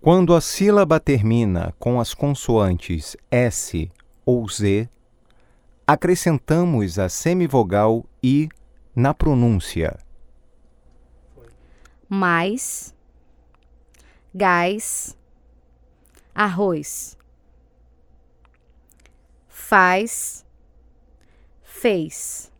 Quando a sílaba termina com as consoantes S ou Z, acrescentamos a semivogal I na pronúncia. mais, gás, arroz, faz, fez,